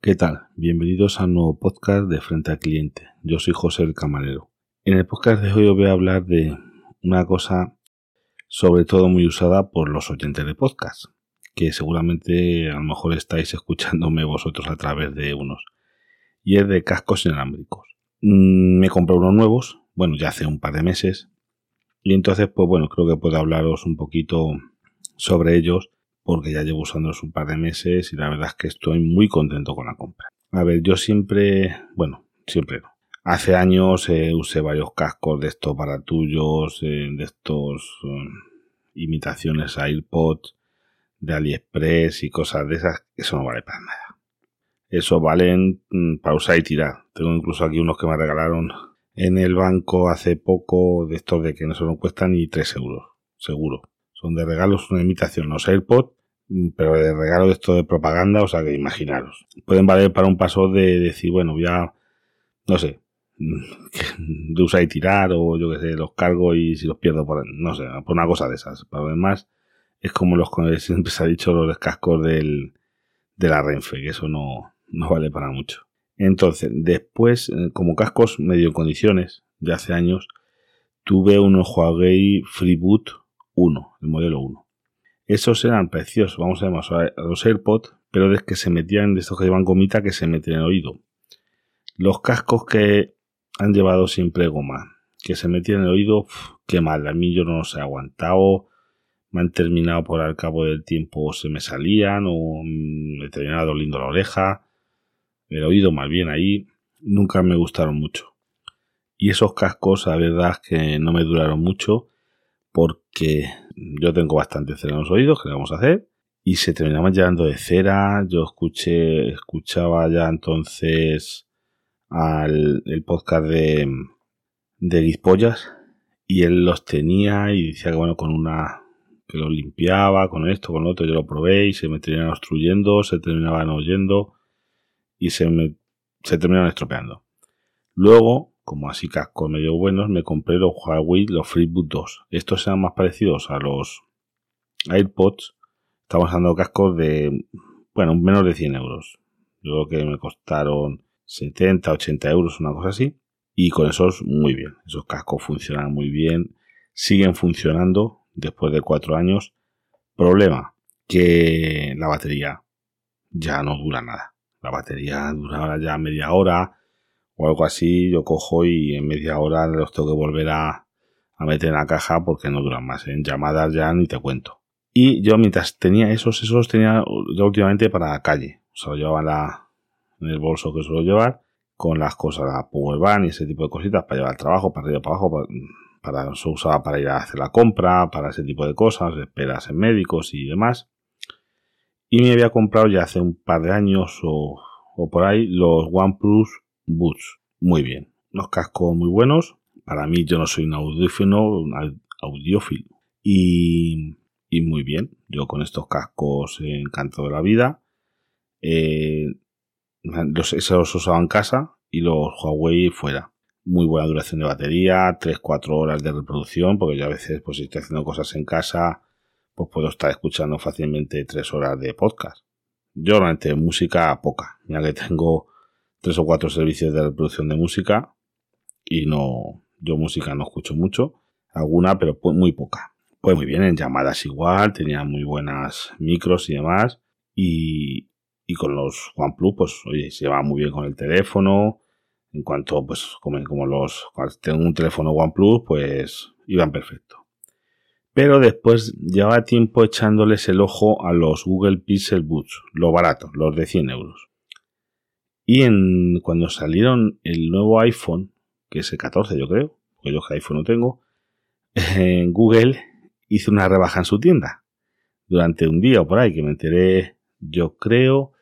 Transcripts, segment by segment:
¿Qué tal? Bienvenidos a un nuevo podcast de Frente al Cliente. Yo soy José el Camarero. En el podcast de hoy os voy a hablar de una cosa sobre todo muy usada por los oyentes de podcast, que seguramente a lo mejor estáis escuchándome vosotros a través de unos, y es de cascos inalámbricos. Mm, me compré unos nuevos, bueno, ya hace un par de meses, y entonces, pues bueno, creo que puedo hablaros un poquito sobre ellos, porque ya llevo usándolos un par de meses y la verdad es que estoy muy contento con la compra. A ver, yo siempre, bueno, siempre no. Hace años eh, usé varios cascos de estos baratullos, eh, de estos um, imitaciones a AirPods, de AliExpress y cosas de esas. Eso no vale para nada. Eso valen mm, para usar y tirar. Tengo incluso aquí unos que me regalaron en el banco hace poco de estos de que no se nos cuestan ni 3 euros, seguro. Son de regalos, una imitación, los AirPods, mm, pero de regalo esto de propaganda, o sea que imaginaros. Pueden valer para un paso de decir, bueno, ya, no sé, de usar y tirar, o yo que sé, los cargo y si los pierdo por, no sé, por una cosa de esas. Para lo demás, es como los, siempre se ha dicho, los cascos del, de la Renfe, que eso no, no vale para mucho. Entonces, después, eh, como cascos medio en condiciones, de hace años, tuve unos Huawei Freeboot 1, el modelo 1. Esos eran preciosos, vamos a ver, los AirPods, pero de que se metían, de estos que llevan gomita, que se meten en el oído. Los cascos que han llevado siempre goma, que se metían en el oído, qué mal, a mí yo no los he aguantado, me han terminado por al cabo del tiempo, se me salían o me terminaba doliendo la oreja el oído más bien ahí, nunca me gustaron mucho. Y esos cascos, la verdad es que no me duraron mucho porque yo tengo bastante cera en los oídos, que le vamos a hacer? Y se terminaban llenando de cera. Yo escuché, escuchaba ya entonces al el podcast de, de y él los tenía y decía que bueno, con una que los limpiaba, con esto, con lo otro, yo lo probé y se me terminaban obstruyendo, se terminaban oyendo y se me se terminaron estropeando. Luego, como así cascos medio buenos, me compré los Huawei, los FreeBoot 2. Estos eran más parecidos a los AirPods. Estamos hablando de cascos de, bueno, menos de 100 euros. Yo creo que me costaron 70, 80 euros, una cosa así. Y con esos, muy bien. Esos cascos funcionan muy bien. Siguen funcionando después de cuatro años. Problema, que la batería ya no dura nada la batería dura ya media hora o algo así, yo cojo y en media hora los tengo que volver a, meter en la caja porque no duran más. En llamadas ya ni te cuento. Y yo mientras tenía esos, esos tenía yo últimamente para la calle. O sea, lo llevaba en, el bolso que suelo llevar con las cosas, la powerbank y ese tipo de cositas para llevar al trabajo, para arriba, para abajo, para, para, usaba para ir a hacer la compra, para ese tipo de cosas, esperas en médicos y demás. Y me había comprado ya hace un par de años o, por ahí los OnePlus Boots. Muy bien. Unos cascos muy buenos. Para mí yo no soy un audiófilo, audiófilo. Y, y muy bien. Yo con estos cascos encanto de la vida. Eh, los, esos usaba en casa y los Huawei fuera. Muy buena duración de batería, 3-4 horas de reproducción, porque yo a veces pues si estoy haciendo cosas en casa pues puedo estar escuchando fácilmente tres horas de podcast. Yo realmente música poca, ya que tengo tres o cuatro servicios de reproducción de música y no, yo música no escucho mucho, alguna, pero muy poca. Pues muy bien, en llamadas igual, tenía muy buenas micros y demás. Y, y con los OnePlus, pues oye, se va muy bien con el teléfono. En cuanto, pues, como, como los, tengo un teléfono OnePlus, pues iban perfecto. Pero después llevaba tiempo echándoles el ojo a los Google Pixel Buds, los baratos, los de 100 euros. Y en, cuando salieron el nuevo iPhone, que es el 14 yo creo, porque yo que iPhone no tengo, en Google hizo una rebaja en su tienda. Durante un día o por ahí, que me enteré, yo creo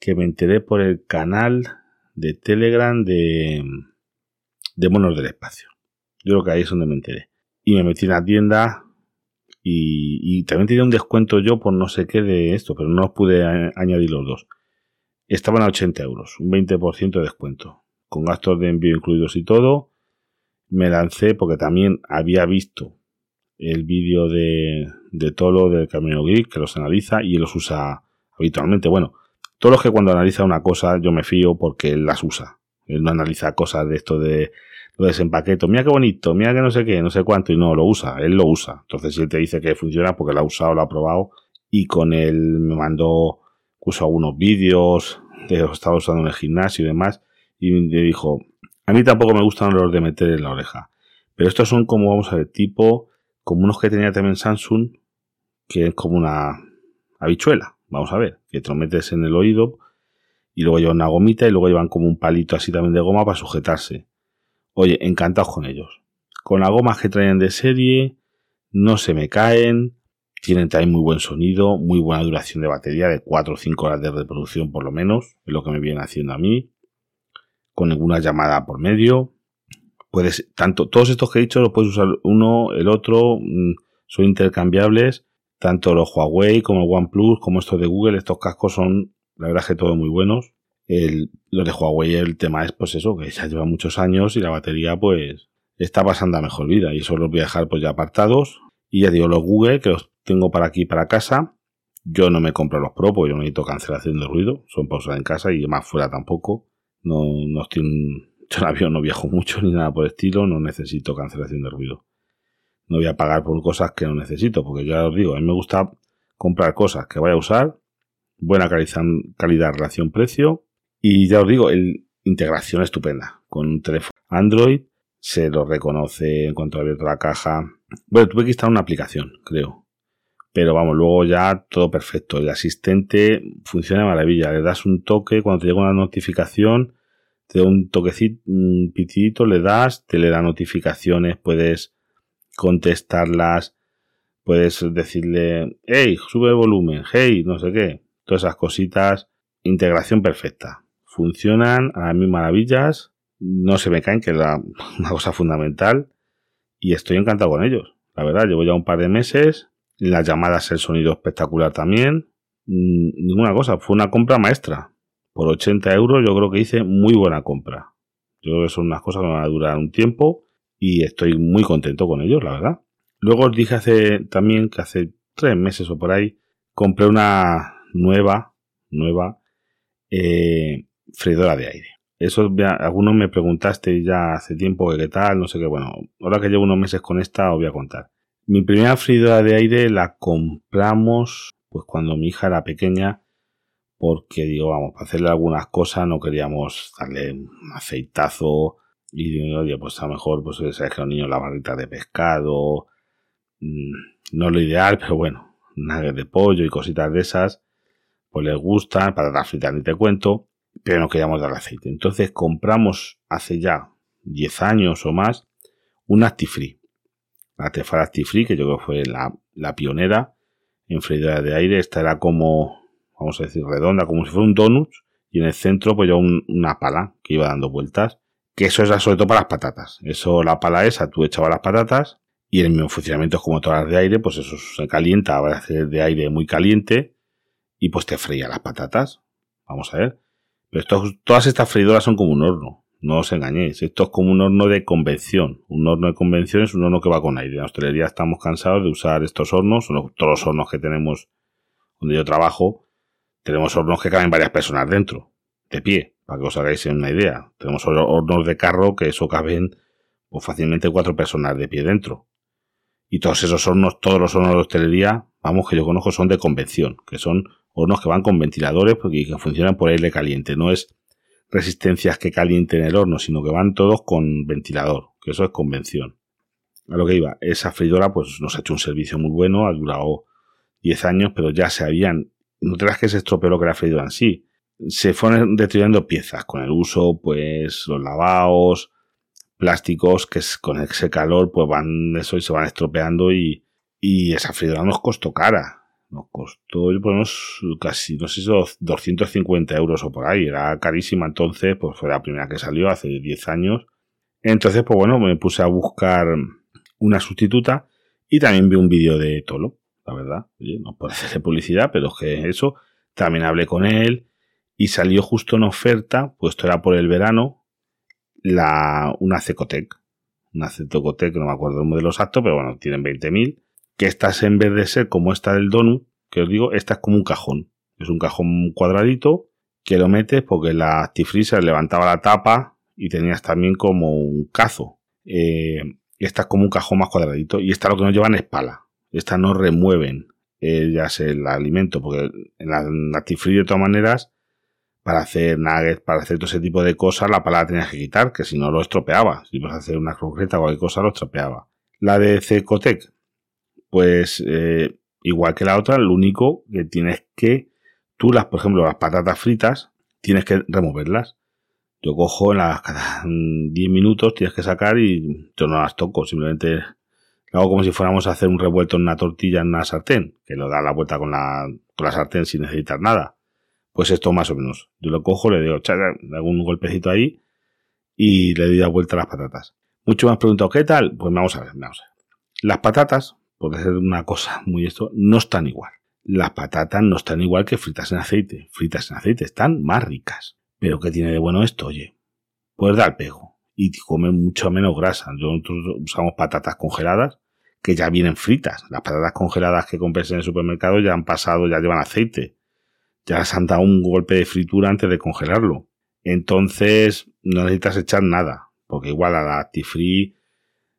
que me enteré por el canal de Telegram de, de Monos del Espacio. Yo creo que ahí es donde me enteré. Y me metí en la tienda, y, también tenía un descuento yo por no sé qué de esto, pero no pude añadir los dos. Estaban a 80 euros, un 20% de descuento, con gastos de envío incluidos y todo. Me lancé porque también había visto el vídeo de, de Tolo del Camino Geek, que los analiza y los usa habitualmente. Bueno, todos los que cuando analiza una cosa yo me fío porque él las usa. Él no analiza cosas de esto de lo desempaqueto. Mira qué bonito, mira que no sé qué, no sé cuánto, y no lo usa, él lo usa. Entonces, si él te dice que funciona porque lo ha usado, lo ha probado, y con él me mandó, puso algunos vídeos de lo estaba usando en el gimnasio y demás, y me dijo, a mí tampoco me gustan los de meter en la oreja. Pero estos son como, vamos a ver, tipo, como unos que tenía también Samsung, que es como una habichuela, vamos a ver, que te lo metes en el oído y luego llevan una gomita y luego llevan como un palito así también de goma para sujetarse. Oye, encantados con ellos. Con las gomas que traen de serie, no se me caen, tienen también muy buen sonido, muy buena duración de batería, de 4 o 5 horas de reproducción por lo menos, es lo que me viene haciendo a mí, con ninguna llamada por medio. Puedes, tanto, todos estos que he dicho los puedes usar uno, el otro, mm, son intercambiables, tanto los Huawei como OnePlus, como estos de Google, estos cascos son la verdad es que todos muy buenos. El, lo de Huawei, el tema es pues eso, que ya lleva muchos años y la batería pues está pasando a mejor vida y eso los voy a dejar pues ya apartados. Y ya digo, los Google que los tengo para aquí para casa. Yo no me compro los Pro porque yo necesito cancelación de ruido, son para usar en casa y más fuera tampoco. No, no estoy yo en avión no viajo mucho ni nada por el estilo, no necesito cancelación de ruido. No voy a pagar por cosas que no necesito, porque ya os digo, a mí me gusta comprar cosas que vaya a usar buena calidad, relación-precio y ya os digo, el, integración estupenda con un teléfono Android, se lo reconoce en cuanto abierto la caja. Bueno, tuve que instalar una aplicación, creo. Pero vamos, luego ya todo perfecto. El asistente funciona de maravilla. Le das un toque cuando te llega una notificación, te da un toquecito, un pitidito, le das, te le da notificaciones, puedes contestarlas, puedes decirle, hey, sube el volumen, hey, no sé qué todas esas cositas, integración perfecta. Funcionan a mí maravillas, no se me caen, que es una cosa fundamental, y estoy encantado con ellos. La verdad, llevo ya un par de meses, las llamadas, el sonido espectacular también, mm, ninguna cosa, fue una compra maestra. Por 80 euros yo creo que hice muy buena compra. Yo creo que son unas cosas que van a durar un tiempo y estoy muy contento con ellos, la verdad. Luego os dije hace también que hace tres meses o por ahí compré una nueva, nueva eh, freidora de aire. Eso algunos me preguntaste ya hace tiempo que qué tal, no sé qué. Bueno, ahora que llevo unos meses con esta os voy a contar. Mi primera freidora de aire la compramos pues cuando mi hija era pequeña porque digo, vamos, para hacerle algunas cosas no queríamos darle un aceitazo y digo, oye, pues a lo mejor pues sabes que los niños la barrita de pescado, mm, no lo ideal, pero bueno, nada de pollo y cositas de esas pues les gustan, patatas fritas ni te cuento, pero no queríamos dar aceite. Entonces compramos hace ya 10 años o más un Actifree. La Tefal Actifree, que yo creo que fue la, pionera en freidora de aire. Esta era como, vamos a decir, redonda, como si fuera un donut. Y en el centro, pues ya una pala que iba dando vueltas. Que eso era sobre todo para las patatas. Eso, la pala esa, tú echabas las patatas. Y el mismo funcionamiento es como todas las de aire, pues eso se calienta, va a ser de aire muy caliente y pues te fría las patatas. Vamos a ver. Pero todas estas freidoras son como un horno. No os engañéis. Esto es como un horno de convención. Un horno de convención es un horno que va con aire. En hostelería estamos cansados de usar estos hornos. Todos los hornos que tenemos donde yo trabajo, tenemos hornos que caben varias personas dentro, de pie, para que os hagáis una idea. Tenemos hornos de carro que eso caben pues, fácilmente cuatro personas de pie dentro. Y todos esos hornos, todos los hornos de hostelería, vamos, que yo conozco son de convención, que son hornos que van con ventiladores porque que funcionan por aire caliente. No es resistencias que calienten el horno, sino que van todos con ventilador, que eso es convención. A lo que iba, esa freidora pues nos ha hecho un servicio muy bueno, ha durado 10 años, pero ya se habían, no te que se estropeó lo que era freidora en sí, se fueron destruyendo piezas con el uso, pues los lavados, plásticos que con ese calor pues van eso y se van estropeando y, y esa freidora nos costó cara nos costó, ponemos casi, no sé si 250 euros o por ahí. Era carísima entonces, pues fue la primera que salió hace 10 años. Entonces, pues bueno, me puse a buscar una sustituta y también vi un vídeo de Tolo, la verdad. Oye, no puede hacerle publicidad, pero es que eso. También hablé con él y salió justo en oferta, pues esto era por el verano, la, una Cecotec. una Zetocotec, no me acuerdo el modelo exacto, pero bueno, tienen 20.000, que estas en vez de ser como esta del donut, que os digo, esta es como un cajón. Es un cajón cuadradito que lo metes porque la Actifreezer levantaba la tapa y tenías también como un cazo. Eh, esta es como un cajón más cuadradito y esta lo que no llevan es pala. Esta no remueven eh, ya sea el alimento, porque en la, de todas maneras, para hacer nuggets, para hacer todo ese tipo de cosas, la pala la tenías que quitar, que si no lo estropeaba. Si vas a hacer una concreta o cualquier cosa, lo estropeaba. La de Cecotec, pues eh, igual que la otra, lo único que tienes que, tú las, por ejemplo, las patatas fritas, tienes que removerlas. Yo cojo en las cada 10 minutos, tienes que sacar y yo no las toco, simplemente hago como si fuéramos a hacer un revuelto en una tortilla en una sartén, que lo da la vuelta con la, con la sartén sin necesitar nada. Pues esto más o menos. Yo lo cojo, le hago un golpecito ahí y le doy la vuelta a las patatas. Mucho más preguntado, ¿qué tal? Pues vamos a ver, vamos a ver. Las patatas, por decir una cosa muy esto, no están igual. Las patatas no están igual que fritas en aceite. Fritas en aceite están más ricas. Pero ¿qué tiene de bueno esto? Oye, pues dar pego y comen mucho menos grasa. Nosotros usamos patatas congeladas que ya vienen fritas. Las patatas congeladas que compres en el supermercado ya han pasado, ya llevan aceite. Ya les han dado un golpe de fritura antes de congelarlo. Entonces no necesitas echar nada. Porque igual a la Actifree,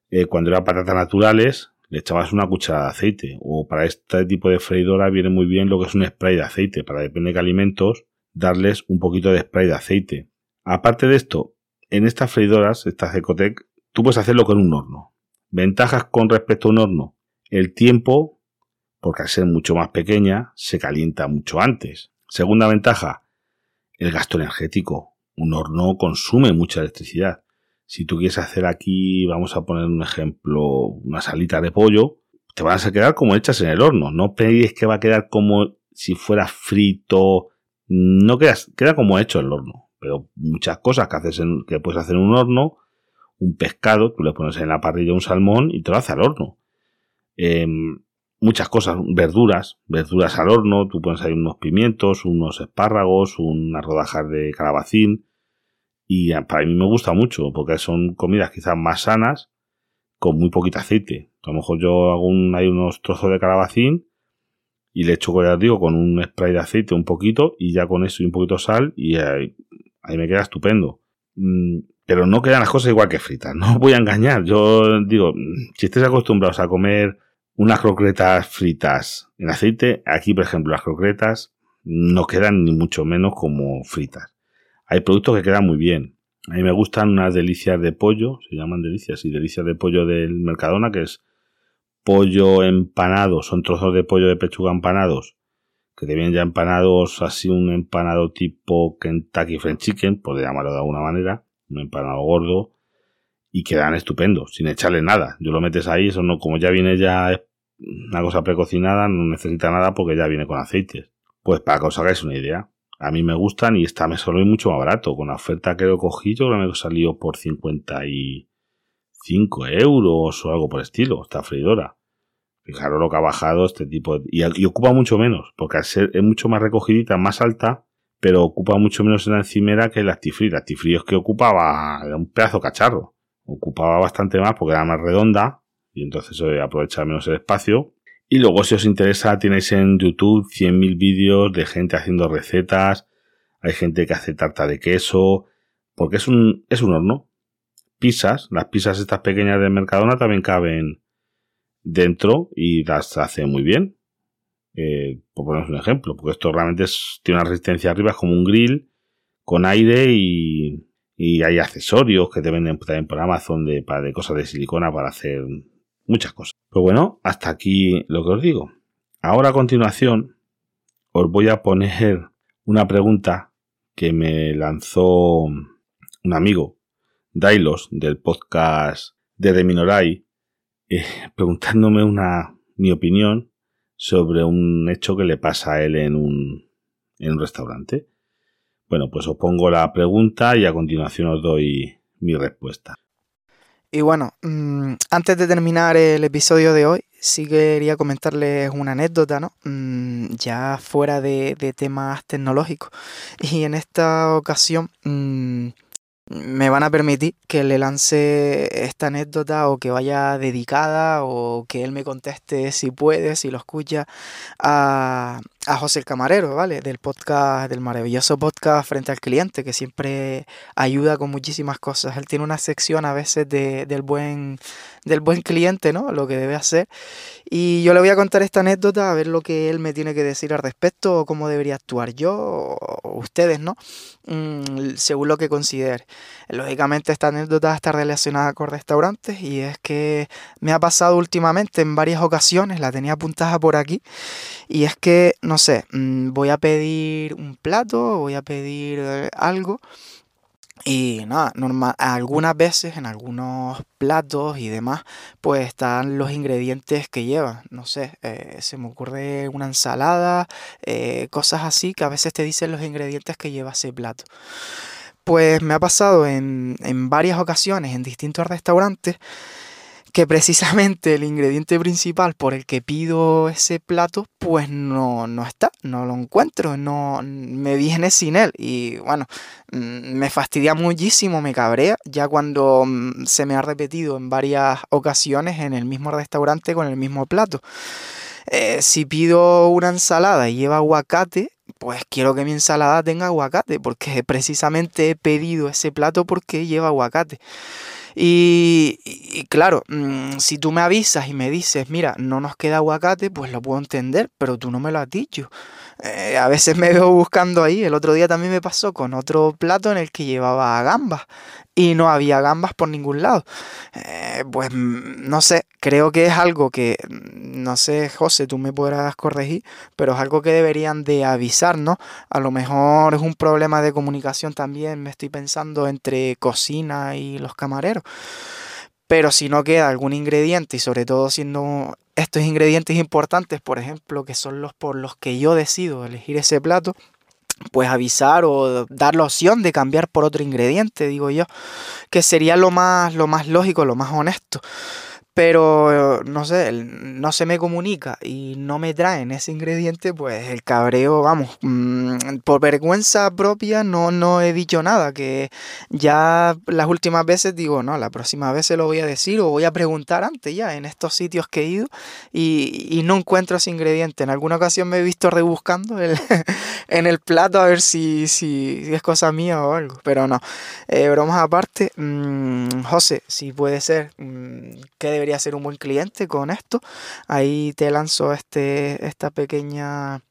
eh, cuando eran patatas naturales, le echabas una cucharada de aceite. O para este tipo de freidora viene muy bien lo que es un spray de aceite. Para depende de alimentos, darles un poquito de spray de aceite. Aparte de esto, en estas freidoras, estas Ecotec, tú puedes hacerlo con un horno. Ventajas con respecto a un horno. El tiempo, porque al ser mucho más pequeña, se calienta mucho antes. Segunda ventaja, el gasto energético. Un horno consume mucha electricidad. Si tú quieres hacer aquí, vamos a poner un ejemplo, una salita de pollo, te van a quedar como hechas en el horno. No pedís que va a quedar como si fuera frito. No queda, queda como hecho el horno pero muchas cosas que haces en, que puedes hacer en un horno, un pescado, tú le pones en la parrilla un salmón y te lo hace al horno. Em, muchas cosas, verduras, verduras al horno, tú pones ahí unos pimientos, unos espárragos, unas rodajas de calabacín, y para mí me gusta mucho, porque son comidas quizás más sanas, con muy poquito aceite. A lo mejor yo hago hay unos trozos de calabacín y le echo, ya digo, con un spray de aceite un poquito y ya con eso y un poquito de sal y ahí, ahí me queda estupendo. Mm, pero no quedan las cosas igual que fritas, no voy a engañar. Yo digo, si estés acostumbrados a comer unas croquetas fritas en aceite, aquí por ejemplo las croquetas no quedan ni mucho menos como fritas. Hay productos que quedan muy bien. A mí me gustan unas delicias de pollo, se llaman delicias, y delicias de pollo del Mercadona, que es pollo empanado, son trozos de pollo de pechuga empanados que te vienen ya empanados, así un empanado tipo Kentucky Fried Chicken, por llamarlo de alguna manera, un empanado gordo, y quedan estupendos, sin echarle nada. Yo lo metes ahí, eso no, como ya viene ya una cosa precocinada, no necesita nada porque ya viene con aceites. Pues para que os hagáis una idea. A mí me gustan y esta me salió mucho más barato. Con la oferta que lo cogí, yo creo que me salió por 55 euros o algo por estilo, esta freidora. Fijaros lo que ha bajado este tipo. y, ocupa mucho menos, porque al ser es mucho más recogidita, más alta, pero ocupa mucho menos en la encimera que el Actifree. El Actifree es que ocupaba un pedazo cacharro. Ocupaba bastante más porque era más redonda y entonces se aprovecha menos el espacio. Y luego, si os interesa, tenéis en YouTube 100.000 vídeos de gente haciendo recetas. Hay gente que hace tarta de queso. Porque es un, es un horno. Pizzas, las pizzas estas pequeñas de Mercadona también caben dentro y las hace muy bien. Eh, por poner un ejemplo, porque esto realmente tiene una resistencia arriba, es como un grill con aire y, hay accesorios que te venden también por Amazon de, para, de cosas de silicona para hacer muchas cosas. Pues bueno, hasta aquí lo que os digo. Ahora a continuación os voy a poner una pregunta que me lanzó un amigo, Dailos, del podcast de Deminorai, eh, preguntándome una, mi opinión sobre un hecho que le pasa a él en un, en un restaurante. Bueno, pues os pongo la pregunta y a continuación os doy mi respuesta. Y bueno, mm, antes de terminar el episodio de hoy, sí quería comentarles una anécdota, ¿no? Mm, ya fuera de, temas tecnológicos. Y en esta ocasión mm, me van a permitir que le lance esta anécdota o que vaya dedicada o que él me conteste si puede, si lo escucha, a, a José el Camarero, ¿vale? Del podcast, del maravilloso podcast Frente al Cliente, que siempre ayuda con muchísimas cosas. Él tiene una sección a veces de, del, buen, del buen cliente, ¿no? Lo que debe hacer. Y yo le voy a contar esta anécdota a ver lo que él me tiene que decir al respecto o cómo debería actuar yo o ustedes, ¿no? Mm, según lo que considere. Lógicamente esta anécdota está relacionada con restaurantes y es que me ha pasado últimamente en varias ocasiones, la tenía apuntada por aquí, y es que, no sé, mm, voy a pedir un plato, voy a pedir eh, algo. Y nada, normal, algunas veces en algunos platos y demás, pues están los ingredientes que lleva. No sé, eh, se me ocurre una ensalada, eh, cosas así que a veces te dicen los ingredientes que lleva ese plato. Pues me ha pasado en, en varias ocasiones en distintos restaurantes que precisamente el ingrediente principal por el que pido ese plato, pues no, no está, no lo encuentro, no me viene sin él. Y bueno, mm, me fastidia muchísimo, me cabrea, ya cuando mm, se me ha repetido en varias ocasiones en el mismo restaurante con el mismo plato. Eh, si pido una ensalada y lleva aguacate, pues quiero que mi ensalada tenga aguacate, porque precisamente he pedido ese plato porque lleva aguacate. Y, claro, mm, si tú me avisas y me dices, mira, no nos queda aguacate, pues lo puedo entender, pero tú no me lo has dicho. Eh, a veces me veo buscando ahí. El otro día también me pasó con otro plato en el que llevaba gambas y no había gambas por ningún lado. Eh, pues mm, no sé, creo que es algo que, mm, no sé, José, tú me podrás corregir, pero es algo que deberían de avisar, ¿no? A lo mejor es un problema de comunicación también, me estoy pensando entre cocina y los camareros. Pero si no queda algún ingrediente y sobre todo siendo estos ingredientes importantes, por ejemplo, que son los por los que yo decido elegir ese plato, pues avisar o dar la opción de cambiar por otro ingrediente, digo yo, que sería lo más, lo más lógico, lo más honesto pero no sé, no se me comunica y no me traen ese ingrediente, pues el cabreo, vamos, mm, por vergüenza propia no, no he dicho nada, que ya las últimas veces digo, no, la próxima vez se lo voy a decir o voy a preguntar antes ya en estos sitios que he ido y, no encuentro ese ingrediente. En alguna ocasión me he visto rebuscando en el plato a ver si, si, es cosa mía o algo, pero no. Eh, bromas aparte, mm, José, si puede ser, mm, ¿qué debería ser un buen cliente con esto. Ahí te lanzo este, esta pequeña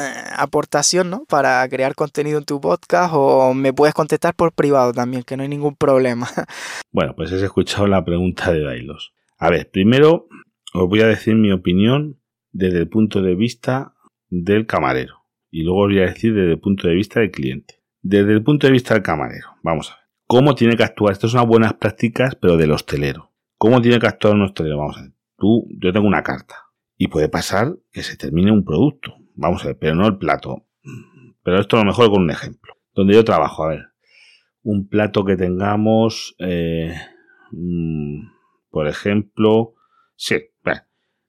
eh, aportación, ¿no? Para crear contenido en tu podcast o me puedes contestar por privado también, que no hay ningún problema. Bueno, pues has escuchado la pregunta de Dailos. A ver, primero os voy a decir mi opinión desde el punto de vista del camarero y luego os voy a decir desde el punto de vista del cliente. Desde el punto de vista del camarero, vamos a ver. ¿Cómo tiene que actuar? Estas son buenas prácticas, pero del hostelero. ¿Cómo tiene que actuar nuestro Vamos a ver. Tú, yo tengo una carta. Y puede pasar que se termine un producto. Vamos a ver, pero no el plato. Pero esto a lo mejor con un ejemplo. Donde yo trabajo, a ver. Un plato que tengamos, eh, mm, por ejemplo, sí,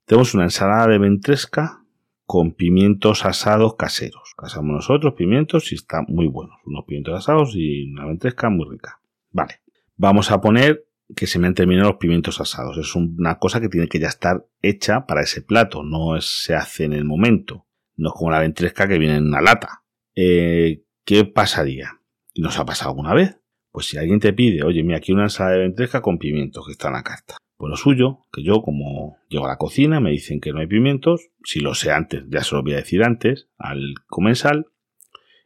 tenemos una ensalada de ventresca con pimientos asados caseros. Casamos nosotros pimientos y está muy buenos. Unos pimientos asados y una ventresca muy rica. Vale. Vamos a poner que se me han terminado los pimientos asados. Es una cosa que tiene que ya estar hecha para ese plato, no se hace en el momento. No es como la ventresca que viene en una lata. Eh, ¿Qué pasaría? ¿Y nos ha pasado alguna vez? Pues si alguien te pide, oye, mira, aquí una ensalada de ventresca con pimientos que está en la carta. Pues lo suyo, que yo como llego a la cocina, me dicen que no hay pimientos, si lo sé antes, ya se lo voy a decir antes, al comensal,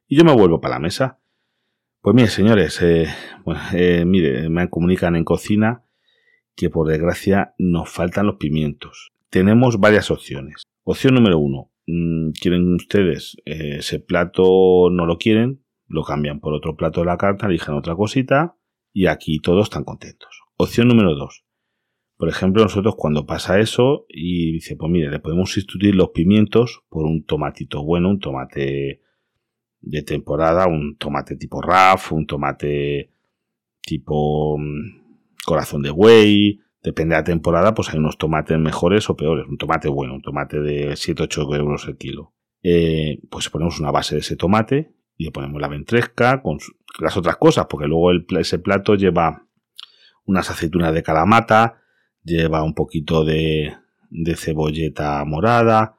y yo me vuelvo para la mesa pues mire, señores, eh, eh, mire, me comunican en cocina que por desgracia nos faltan los pimientos. Tenemos varias opciones. Opción número uno, mm, quieren ustedes eh, ese plato, no lo quieren, lo cambian por otro plato de la carta, eligen otra cosita y aquí todos están contentos. Opción número dos, por ejemplo, nosotros cuando pasa eso y dice, pues mire, le podemos sustituir los pimientos por un tomatito bueno, un tomate de temporada, un tomate tipo RAF, un tomate tipo mm, corazón de buey, depende de la temporada, pues hay unos tomates mejores o peores, un tomate bueno, un tomate de 7-8 euros el kilo. Eh, pues ponemos una base de ese tomate y le ponemos la ventresca con las otras cosas, porque luego ese plato lleva unas aceitunas de calamata, lleva un poquito de, de cebolleta morada.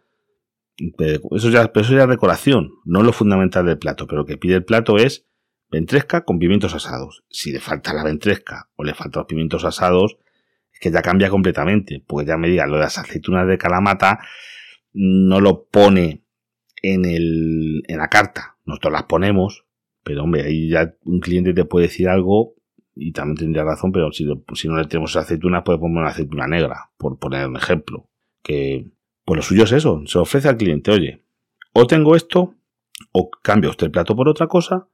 Eso ya, eso ya es decoración, no lo fundamental del plato, pero lo que pide el plato es ventresca con pimientos asados. Si le falta la ventresca o le faltan los pimientos asados, es que ya cambia completamente, porque ya me diga lo de las aceitunas de calamata no lo pone en, el, en la carta. Nosotros las ponemos, pero hombre, ahí ya un cliente te puede decir algo y también tendría razón, pero si, si no le tenemos aceitunas, puede poner una aceituna negra, por poner un ejemplo. Que, pues lo suyo es eso, se ofrece al cliente, oye, o tengo esto, o cambia usted el plato por otra cosa,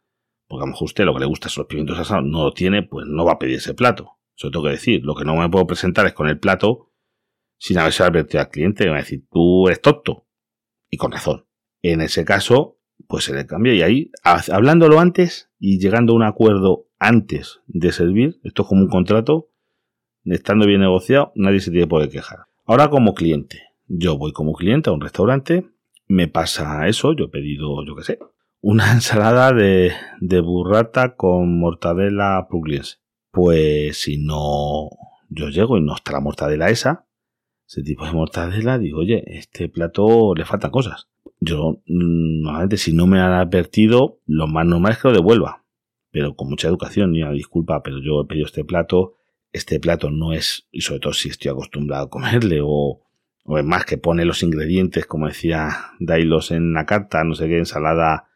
porque a lo mejor usted lo que le gusta son los pimientos asados, no lo tiene, pues no va a pedir ese plato. Eso tengo que decir. Lo que no me puedo presentar es con el plato sin haberse advertido al cliente, que va a decir, tú eres tonto. Y con razón. En ese caso, pues se le cambia. Y ahí, hablándolo antes y llegando a un acuerdo antes de servir, esto es como un contrato, estando bien negociado, nadie se tiene por qué quejar. Ahora como cliente, yo voy como cliente a un restaurante, me pasa eso, yo he pedido, yo qué sé, una ensalada de, burrata con mortadela pugliese. Pues si no, yo llego y no está la mortadela esa, ese tipo de mortadela, digo, oye, este plato le faltan cosas. Yo, mm, normalmente, si no me han advertido, lo más normal es que lo devuelva. Pero con mucha educación, y una disculpa, pero yo he pedido este plato, este plato no es, y sobre todo si estoy acostumbrado a comerle, o, o es más que pone los ingredientes, como decía Dailos en la carta, no sé qué, ensalada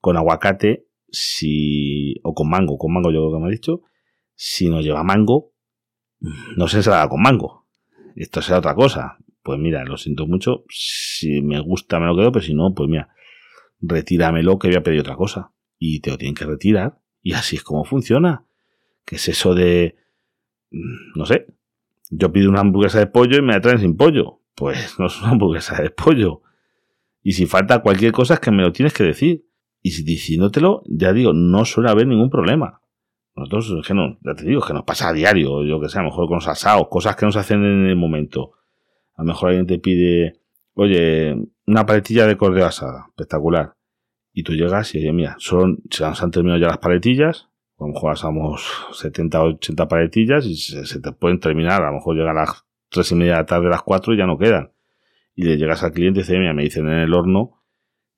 con aguacate, si, o con mango, con mango yo creo que me ha dicho, si no lleva mango, no se ensalada con mango esto será otra cosa. Pues mira, lo siento mucho. Si me gusta, me lo quedo, pero si no, pues mira, retíramelo que voy a pedir otra cosa. Y te lo tienen que retirar. Y así es como funciona. ¿Qué es eso de... No sé. Yo pido una hamburguesa de pollo y me la traen sin pollo. Pues no es una hamburguesa de pollo. Y si falta cualquier cosa es que me lo tienes que decir. Y si diciéndotelo, ya digo, no suele haber ningún problema. Nosotros, es que no, ya te digo, que nos pasa a diario, yo que sé, a lo mejor con los asados, cosas que nos hacen en el momento. A lo mejor alguien te pide, oye, una paletilla de cordero asada, espectacular. Y tú llegas y, oye, mira, son, se han terminado ya las paletillas, a lo mejor asamos 70 o 80 paletillas y se, te pueden terminar, a lo mejor llega a las 3 y media de la tarde, a las 4 y ya no quedan. Y le llegas al cliente y dice, mira, me dicen en el horno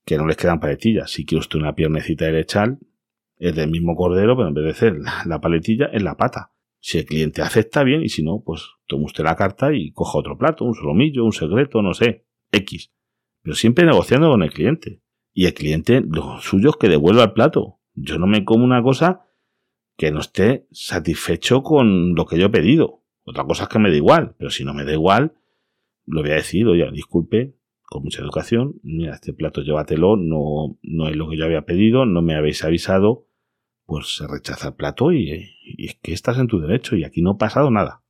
que no les quedan paletillas. Si quiere usted una piernecita de lechal, es del mismo cordero, pero en vez de ser la paletilla, es la pata. Si el cliente acepta bien y si no, pues toma usted la carta y coja otro plato, un solomillo, un secreto, no sé, X. Pero siempre negociando con el cliente. Y el cliente, lo suyo es que devuelva el plato. Yo no me como una cosa que no esté satisfecho con lo que yo he pedido. Otra cosa es que me da igual, pero si no me da igual, lo voy a decir, oye, disculpe, con mucha educación, mira, este plato llévatelo, no, no es lo que yo había pedido, no me habéis avisado, pues se rechaza el plato y, es que estás en tu derecho y aquí no ha pasado nada.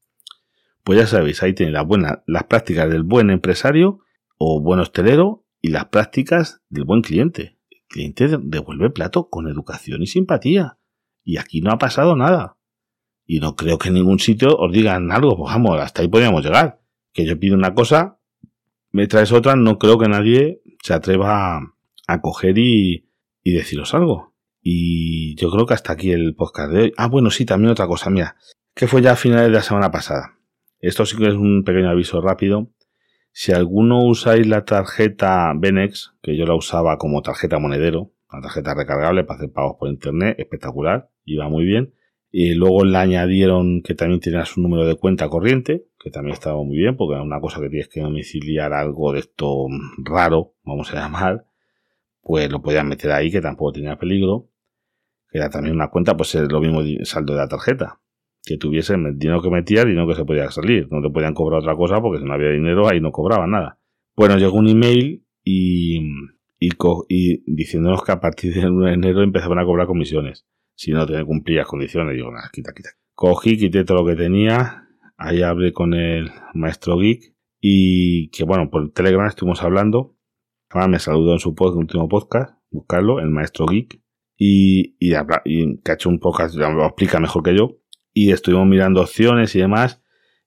Pues ya sabéis, ahí tenéis las, las prácticas del buen empresario o buen hostelero y las prácticas del buen cliente. El cliente devuelve el plato con educación y simpatía. Y aquí no ha pasado nada. Y no creo que en ningún sitio os digan algo, pues vamos, hasta ahí podríamos llegar. Que yo pido una cosa, me traes otra, no creo que nadie se atreva a, coger y, y deciros algo. Y yo creo que hasta aquí el podcast de hoy. Ah, bueno, sí, también otra cosa, mira, que fue ya a finales de la semana pasada. Esto sí que es un pequeño aviso rápido. Si alguno usáis la tarjeta Benex, que yo la usaba como tarjeta monedero, la tarjeta recargable para hacer pagos por internet, espectacular, iba muy bien. Y luego le añadieron que también tenía su número de cuenta corriente, que también estaba muy bien, porque era una cosa que tienes que domiciliar algo de esto raro, vamos a llamar, pues lo podían meter ahí, que tampoco tenía peligro era también una cuenta, pues es lo mismo saldo de la tarjeta. Que tuviese dinero que metía, dinero que se podía salir. No te podían cobrar otra cosa porque si no había dinero ahí no cobraba nada. Bueno, llegó un email y, y, diciéndonos que a partir del 1 de enero empezaban a cobrar comisiones. Si no te cumplías condiciones, digo, nada, quita, quita. Cogí, quité todo lo que tenía. Ahí hablé con el maestro Geek y que bueno, por Telegram estuvimos hablando. Además me saludó en su último podcast, buscarlo, el maestro Geek y, y, que ha hecho un podcast, lo explica mejor que yo, y estuvimos mirando opciones y demás,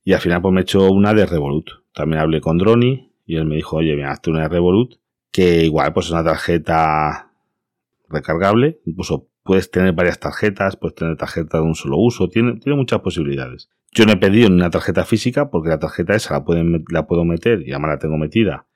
y al final pues me he una de Revolut. También hablé con Droni y él me dijo, oye, mira, hazte una de Revolut, que igual pues es una tarjeta recargable, incluso puedes tener varias tarjetas, puedes tener tarjeta de un solo uso, tiene, tiene muchas posibilidades. Yo no he pedido ni una tarjeta física porque la tarjeta esa la, pueden, la puedo meter y además la tengo metida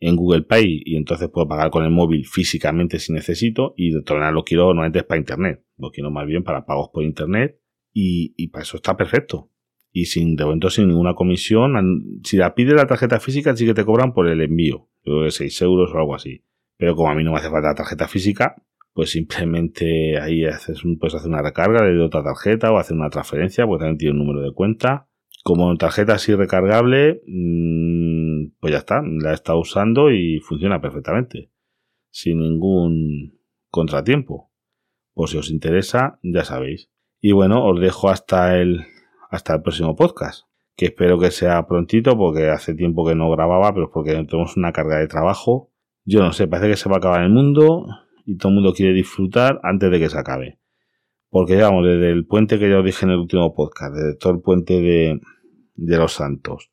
en Google Pay y entonces puedo pagar con el móvil físicamente si necesito y de todas maneras lo quiero normalmente para internet, lo quiero más bien para pagos por internet y, y para eso está perfecto. Y sin, de momento sin ninguna comisión, si la pides la tarjeta física sí que te cobran por el envío, creo que 6 euros o algo así. Pero como a mí no me hace falta la tarjeta física, pues simplemente ahí haces puedes hacer una recarga de otra tarjeta o hacer una transferencia, porque también tiene un número de cuenta. Como tarjeta así recargable, mm, pues ya está, la he estado usando y funciona perfectamente, sin ningún contratiempo. Por si os interesa, ya sabéis. Y bueno, os dejo hasta el, hasta el próximo podcast, que espero que sea prontito, porque hace tiempo que no grababa, pero es porque tenemos una carga de trabajo. Yo no sé, parece que se va a acabar el mundo y todo el mundo quiere disfrutar antes de que se acabe. Porque, digamos, desde el puente que ya os dije en el último podcast, desde todo el puente de, los Santos,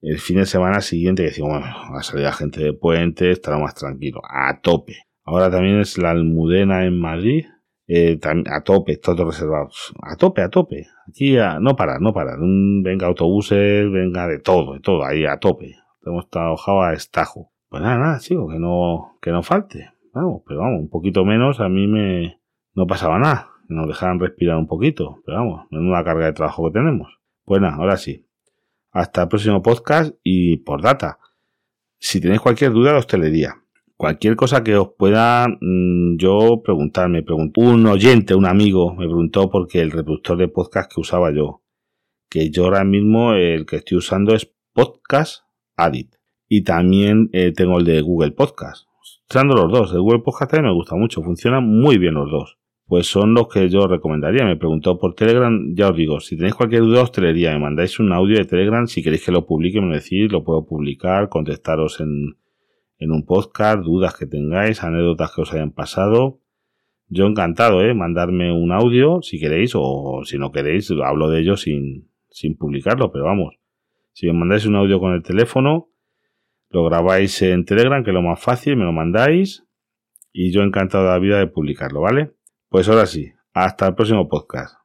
el fin de semana siguiente, decimos, bueno, va a salir la gente de puente, estará más tranquilo, a tope. Ahora también es la Almudena en Madrid, eh, a tope, todos reservados, a tope, a tope. Aquí no para, no para. Venga autobuses, venga de todo, de todo, ahí a tope. Hemos trabajado a estajo. Pues nada, nada, chico, que no, que no falte. Vamos, pero vamos, un poquito menos a mí me no pasaba nada. Nos dejaban respirar un poquito, pero vamos, una carga de trabajo que tenemos. Pues nada, ahora sí. Hasta el próximo podcast y por data. Si tenéis cualquier duda de hostelería, cualquier cosa que os pueda mm, yo preguntar, me preguntó un oyente, un amigo, me preguntó porque el reproductor de podcast que usaba yo, que yo ahora mismo el que estoy usando es Podcast Adit y también eh, tengo el de Google Podcast usando los dos. El Google Podcast también me gusta mucho, funcionan muy bien los dos. Pues son los que yo recomendaría. Me preguntó por Telegram, ya os digo, si tenéis cualquier duda os me mandáis un audio de Telegram, si queréis que lo publique, me decís, lo puedo publicar, contestaros en, en un podcast, dudas que tengáis, anécdotas que os hayan pasado. Yo encantado, ¿eh? Mandarme un audio si queréis o si no queréis, hablo de ello sin, sin publicarlo, pero vamos. Si me mandáis un audio con el teléfono, lo grabáis en Telegram, que es lo más fácil, me lo mandáis y yo encantado de la vida de publicarlo, ¿vale? Pues ahora sí, hasta el próximo podcast.